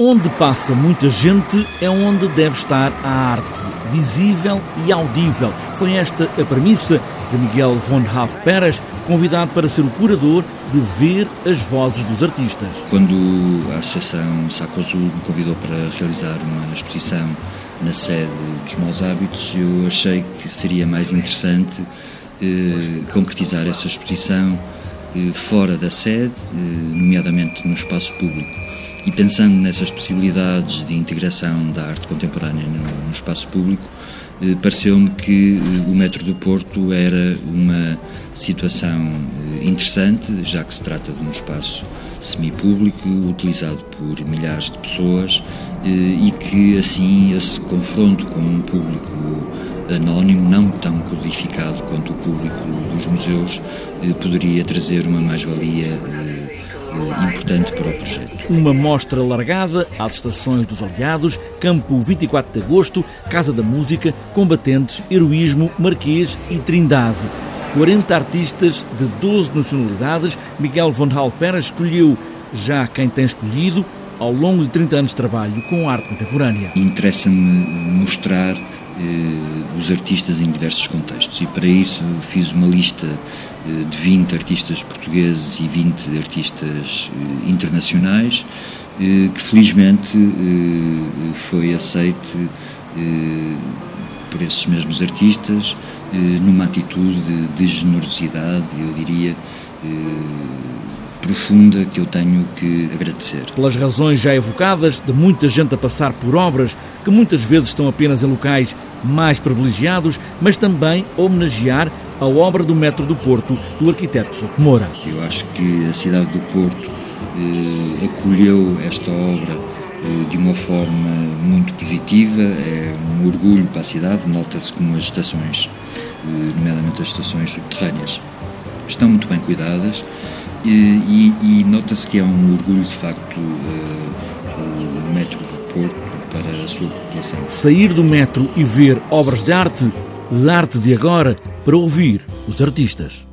Onde passa muita gente é onde deve estar a arte, visível e audível. Foi esta a premissa de Miguel von Raff Pérez, convidado para ser o curador de ver as vozes dos artistas. Quando a Associação Saco Azul me convidou para realizar uma exposição na sede dos Maus Hábitos, eu achei que seria mais interessante eh, concretizar essa exposição fora da sede, eh, nomeadamente no espaço público. E pensando nessas possibilidades de integração da arte contemporânea no, espaço público, eh, pareceu-me que eh, o Metro do Porto era uma situação eh, interessante, já que se trata de um espaço semipúblico, utilizado por milhares de pessoas eh, e que assim esse confronto com um público anónimo, não tão codificado quanto o público dos museus, eh, poderia trazer uma mais-valia eh, importante para o projeto. Uma mostra largada às estações dos Aliados, Campo 24 de Agosto, Casa da Música, Combatentes, Heroísmo, Marquês e Trindade. 40 artistas de 12 nacionalidades, Miguel von Halpera escolheu já quem tem escolhido ao longo de 30 anos de trabalho com arte contemporânea. Interessa-me mostrar eh, os artistas em diversos contextos. E para isso fiz uma lista eh, de 20 artistas portugueses e 20 artistas eh, internacionais que felizmente foi aceite por esses mesmos artistas numa atitude de generosidade, eu diria, profunda que eu tenho que agradecer. Pelas razões já evocadas, de muita gente a passar por obras que muitas vezes estão apenas em locais mais privilegiados, mas também homenagear a obra do Metro do Porto do arquiteto Souto Moura. Eu acho que a cidade do Porto eh, acolheu esta obra eh, de uma forma muito positiva, é um orgulho para a cidade, nota-se como as estações, eh, nomeadamente as estações subterrâneas, estão muito bem cuidadas e, e, e nota-se que é um orgulho de facto uh, o metro do Porto para a sua população. Sair do metro e ver obras de arte, de arte de agora, para ouvir os artistas.